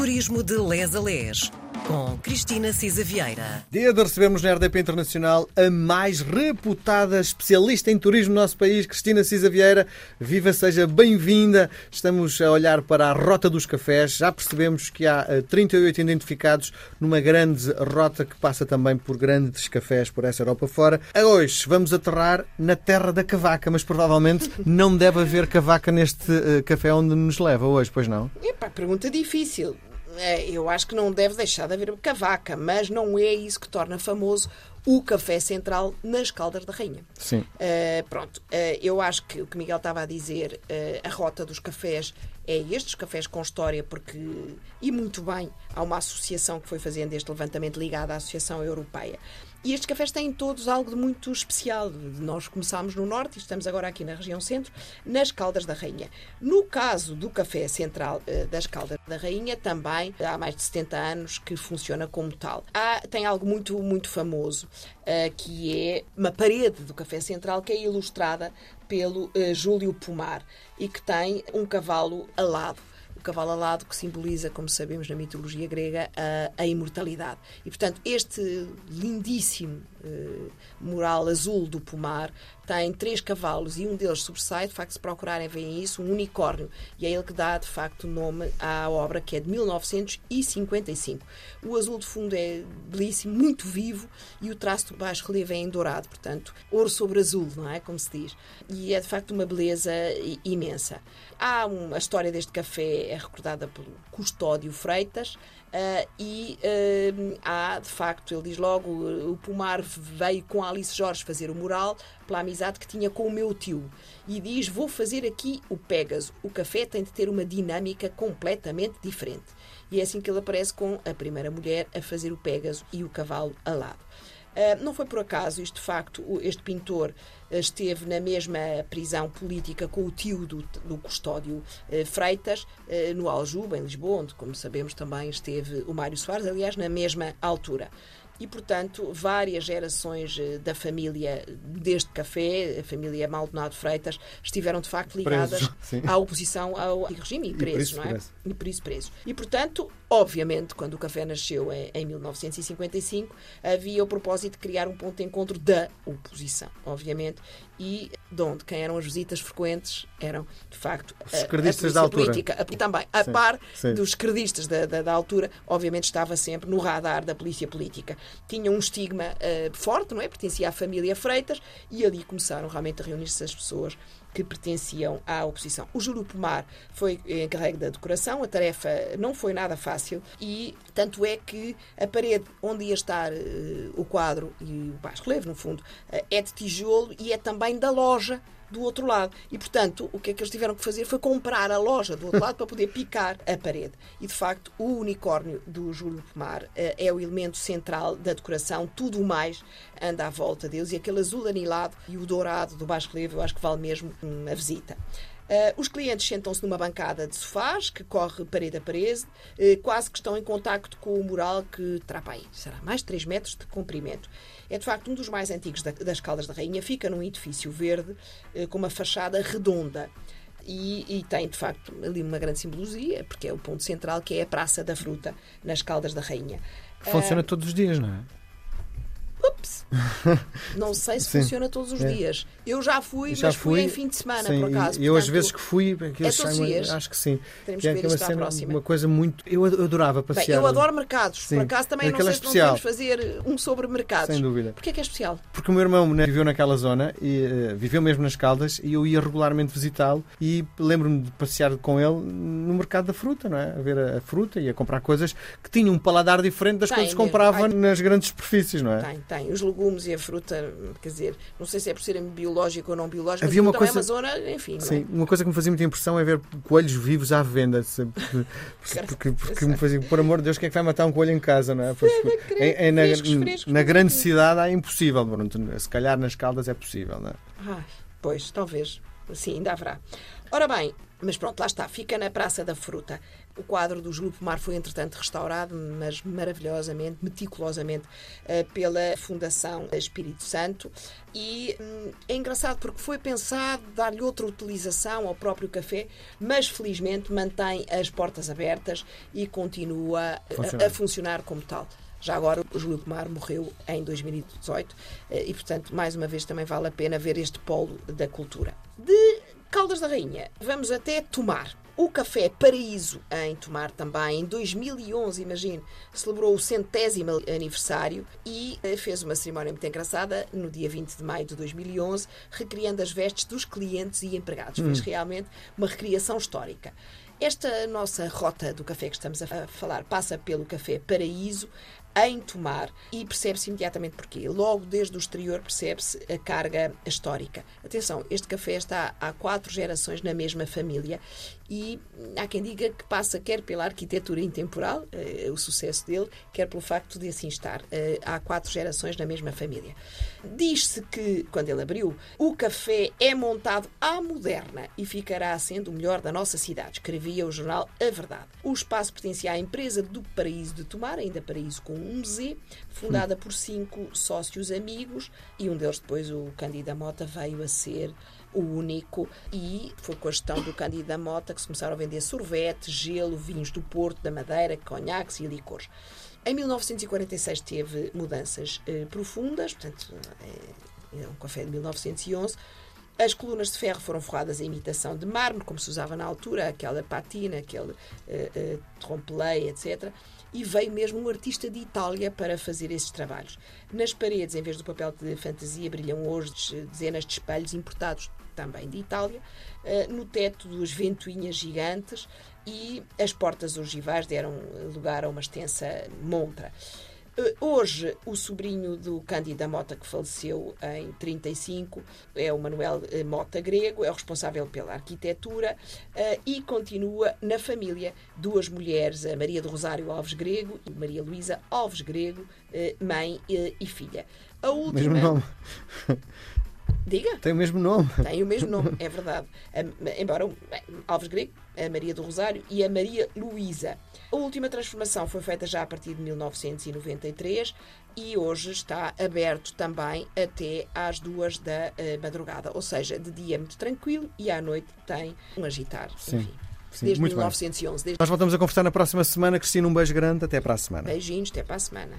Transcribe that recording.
Turismo de Les a Les, com Cristina Cisa Vieira. Dia de recebermos na RDP Internacional a mais reputada especialista em turismo no nosso país, Cristina Cisa Vieira. Viva, seja bem-vinda. Estamos a olhar para a Rota dos Cafés. Já percebemos que há eh, 38 identificados numa grande rota que passa também por grandes cafés por essa Europa fora. Hoje vamos aterrar na terra da cavaca, mas provavelmente não deve haver cavaca neste eh, café onde nos leva hoje, pois não? Epá, pergunta difícil. É, Eu acho que não deve deixar de haver cavaca, mas não é isso que torna famoso o café central nas Caldas da Rainha. Sim. Uh, pronto, uh, eu acho que o que Miguel estava a dizer, uh, a rota dos cafés é estes cafés com história, porque, e muito bem, há uma associação que foi fazendo este levantamento ligado à Associação Europeia. E estes cafés têm todos algo de muito especial. Nós começámos no Norte e estamos agora aqui na região Centro, nas Caldas da Rainha. No caso do café central das Caldas da Rainha, também há mais de 70 anos que funciona como tal. Há, tem algo muito, muito famoso, eh, que é uma parede do café central que é ilustrada pelo eh, Júlio Pomar e que tem um cavalo alado o cavalo alado que simboliza, como sabemos na mitologia grega, a, a imortalidade. E, portanto, este lindíssimo eh, mural azul do pomar tem três cavalos e um deles sobressai, de facto, se procurarem, veem isso, um unicórnio. E é ele que dá, de facto, o nome à obra, que é de 1955. O azul de fundo é belíssimo, muito vivo, e o traço do baixo relevo é em dourado, portanto, ouro sobre azul, não é? Como se diz. E é, de facto, uma beleza imensa. Há uma, a história deste café é recordada pelo Custódio Freitas, Uh, e uh, há, de facto, ele diz logo: o Pomar veio com a Alice Jorge fazer o mural pela amizade que tinha com o meu tio. E diz: Vou fazer aqui o Pégaso. O café tem de ter uma dinâmica completamente diferente. E é assim que ele aparece com a primeira mulher a fazer o Pégaso e o cavalo alado. Uh, não foi por acaso, isto de facto, este pintor esteve na mesma prisão política com o tio do, do Custódio uh, Freitas, uh, no Aljuba, em Lisboa, onde, como sabemos, também esteve o Mário Soares, aliás, na mesma altura e, portanto, várias gerações da família deste café, a família Maldonado Freitas, estiveram de facto ligadas Preso, à oposição ao regime e presos, não é? Preso. E por isso presos. E, portanto, obviamente, quando o café nasceu em, em 1955, havia o propósito de criar um ponto de encontro da oposição, obviamente, e de onde quem eram as visitas frequentes eram, de facto, Os esquerdistas da altura. política. A- também, a Sim, par sim. dos esquerdistas da, da, da altura, obviamente estava sempre no radar da polícia política. Tinha um estigma eh, forte, não é? Pertencia à família Freitas e ali começaram realmente a reunir-se as pessoas que pertenciam à oposição. O Júlio Pomar foi encarregue da decoração, a tarefa não foi nada fácil e tanto é que a parede onde ia estar eh, o quadro e o baixo relevo, no fundo, eh, é de tijolo e é também da loja do outro lado. E, portanto, o que é que eles tiveram que fazer foi comprar a loja do outro lado para poder picar a parede. E, de facto, o unicórnio do Júlio Pomar eh, é o elemento central da decoração. Tudo o mais anda à volta deles. E aquele azul anilado e o dourado do baixo relevo, eu acho que vale mesmo a visita. Uh, os clientes sentam-se numa bancada de sofás que corre parede a parede, uh, quase que estão em contacto com o mural que terá para aí, será mais de 3 metros de comprimento. É de facto um dos mais antigos da- das Caldas da Rainha, fica num edifício verde uh, com uma fachada redonda. E, e tem, de facto, ali uma grande simbologia, porque é o ponto central, que é a Praça da Fruta, nas Caldas da Rainha. Funciona todos os dias, não é? Ups! Não sei se Sim. funciona todos os É. dias. Eu já fui, Já mas fui, fui, em fim de semana, Sim, por acaso. eu, às vezes que fui, aquilo é todos dias. acho que sim. Teremos Que é que ver à cena, uma coisa muito. Eu ad- adorava Bem, passear. eu adoro mercados. Sim. Por acaso também não Aquela sei se não especial. podemos fazer um sobre mercados. Sem dúvida. Porquê é que é especial? Porque o meu irmão né, viveu naquela zona, e, eh, viveu mesmo nas Caldas, e eu ia regularmente visitá-lo e lembro-me de passear com ele no mercado da fruta, não é? A ver a, a fruta e a comprar coisas que tinham um paladar diferente das Tem coisas que comprava Ai. nas grandes superfícies, não é? Tem, tem. Os legumes e a fruta, quer dizer, não sei se é por serem biológico ou não biológico, Havia uma é coisa- uma zona, enfim, é? Sim, uma coisa que me fazia muita impressão é ver coelhos vivos à venda. Porque, porque, porque me fazia, por amor de Deus, quem é que vai matar um coelho em casa, não é? Porque, em- em- na, frescos, frescos, na grande cidade é impossível, se calhar nas Caldas é possível, não é? Ai, pois, talvez. Sim, ainda haverá. Ora bem, Mas pronto, lá está, fica na Praça da Fruta. O quadro do Júlio Pomar foi, entretanto, restaurado, mas maravilhosamente, meticulosamente, eh, pela Fundação Espírito Santo. E hum, é engraçado porque foi pensado dar-lhe outra utilização ao próprio café, mas felizmente mantém as portas abertas e continua a, a funcionar como tal. Já agora, o Júlio Pomar morreu em 2018 eh, e, portanto, mais uma vez também vale a pena ver este polo da cultura. De Caldas da Rainha, vamos até Tomar. O Café Paraíso, em Tomar também, em 2011, imagine, celebrou o centésimo aniversário e eh, fez uma cerimónia muito engraçada no dia 20 de maio de 2011, recriando as vestes dos clientes e empregados. Hum. Fez realmente uma recriação histórica. Esta nossa rota do café que estamos a falar passa pelo Café Paraíso, em tomar e percebe-se imediatamente porquê. Logo desde o exterior percebe-se a carga histórica. Atenção, este café está há quatro gerações na mesma família e há quem diga que passa quer pela arquitetura intemporal, eh, o sucesso dele, quer pelo facto de assim estar eh, há quatro gerações na mesma família. Diz-se que, quando ele abriu, o café é montado à moderna e ficará sendo o melhor da nossa cidade, escrevia o jornal A Verdade. O espaço pertencia à empresa do Paraíso de Tomar, ainda Paraíso com um Z, fundada por cinco sócios amigos e um deles depois, o Cândido Mota, veio a ser o único, e foi com a gestão do Cândido da Mota que se começaram a vender sorvete, gelo, vinhos do Porto, da Madeira, conhaques e licores. Em 1946 teve mudanças eh, profundas, portanto, é, é um café de 1911. As colunas de ferro foram forradas em imitação de mármore, como se usava na altura, aquela patina, aquele uh, trompe-l'œil, etc. E veio mesmo um artista de Itália para fazer esses trabalhos. Nas paredes, em vez do papel de fantasia, brilham hoje dezenas de espelhos importados também de Itália, eh, no teto dos ventoinhas gigantes e as portas ogivais deram lugar a uma extensa montra. Eh, hoje, o sobrinho do Cândido Mota, que faleceu em 35, é o Manuel eh, Mota Grego, é o responsável pela arquitetura e continua na família duas mulheres, a Maria do Rosário Alves Grego e Maria Luísa Alves Grego, mãe e filha. A última. Mesmo nome. Diga. Tem o mesmo nome. Tem o mesmo nome, é verdade. embora Alves Grego, a Maria do Rosário e a Maria Luísa. A última transformação foi feita já a partir de 1993 e hoje está aberto também até às duas da uh, madrugada. Ou seja, de dia é muito tranquilo e à noite tem um agitar. Sim. Enfim. Sim, desde 1911. Desde... Nós voltamos a conversar na próxima semana. Cristina, um beijo grande. Até para a semana. Beijinhos, até para a semana.